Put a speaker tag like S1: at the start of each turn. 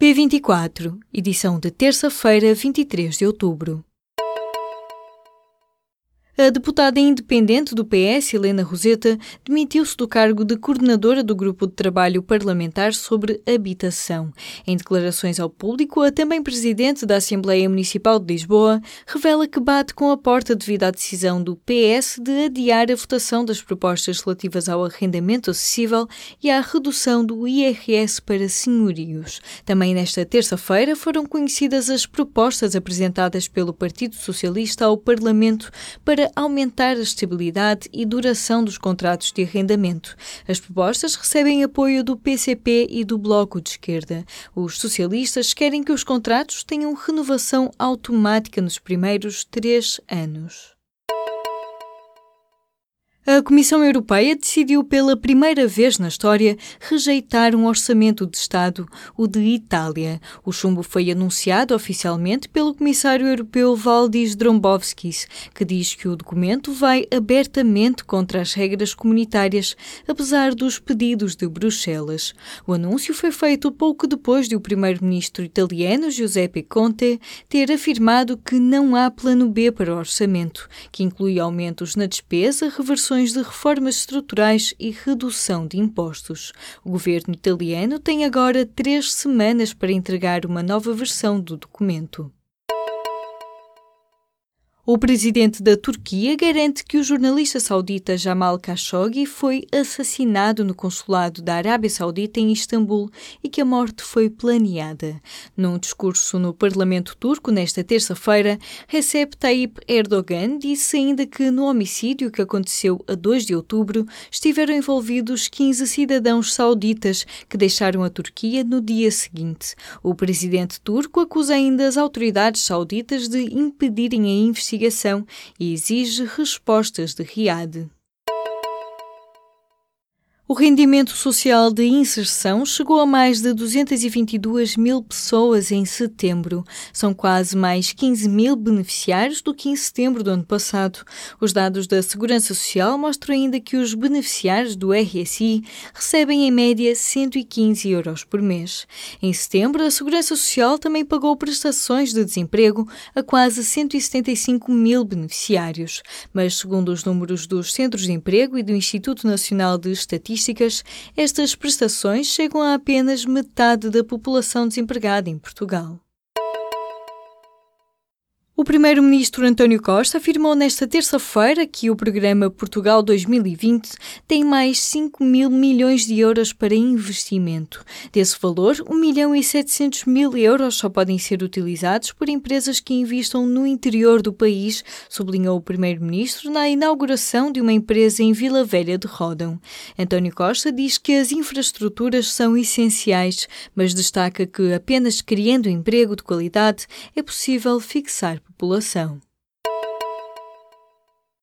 S1: P24, edição de terça-feira, 23 de outubro. A deputada independente do PS, Helena Roseta, demitiu-se do cargo de coordenadora do Grupo de Trabalho Parlamentar sobre Habitação. Em declarações ao público, a também presidente da Assembleia Municipal de Lisboa revela que bate com a porta devido à decisão do PS de adiar a votação das propostas relativas ao arrendamento acessível e à redução do IRS para senhorios. Também nesta terça-feira foram conhecidas as propostas apresentadas pelo Partido Socialista ao Parlamento para aumentar a estabilidade e duração dos contratos de arrendamento. As propostas recebem apoio do PCP e do Bloco de Esquerda. Os socialistas querem que os contratos tenham renovação automática nos primeiros três anos. A Comissão Europeia decidiu pela primeira vez na história rejeitar um orçamento de Estado, o de Itália. O chumbo foi anunciado oficialmente pelo Comissário Europeu Valdis Dombrovskis, que diz que o documento vai abertamente contra as regras comunitárias, apesar dos pedidos de Bruxelas. O anúncio foi feito pouco depois de o primeiro-ministro italiano Giuseppe Conte ter afirmado que não há plano B para o orçamento, que inclui aumentos na despesa, reversões de reformas estruturais e redução de impostos. O governo italiano tem agora três semanas para entregar uma nova versão do documento. O presidente da Turquia garante que o jornalista saudita Jamal Khashoggi foi assassinado no consulado da Arábia Saudita em Istambul e que a morte foi planeada. Num discurso no Parlamento turco nesta terça-feira, Recep Tayyip Erdogan disse ainda que no homicídio que aconteceu a 2 de outubro estiveram envolvidos 15 cidadãos sauditas que deixaram a Turquia no dia seguinte. O presidente turco acusa ainda as autoridades sauditas de impedirem a investigação investigação e exige respostas de Riad. O rendimento social de inserção chegou a mais de 222 mil pessoas em setembro. São quase mais 15 mil beneficiários do que em setembro do ano passado. Os dados da Segurança Social mostram ainda que os beneficiários do RSI recebem em média 115 euros por mês. Em setembro, a Segurança Social também pagou prestações de desemprego a quase 175 mil beneficiários. Mas, segundo os números dos Centros de Emprego e do Instituto Nacional de Estatística, estatísticas, estas prestações chegam a apenas metade da população desempregada em Portugal. O primeiro-ministro António Costa afirmou nesta terça-feira que o programa Portugal 2020 tem mais 5 mil milhões de euros para investimento. Desse valor, 1 milhão e 700 mil euros só podem ser utilizados por empresas que investam no interior do país, sublinhou o primeiro-ministro na inauguração de uma empresa em Vila Velha de Rodão. António Costa diz que as infraestruturas são essenciais, mas destaca que apenas criando emprego de qualidade é possível fixar população.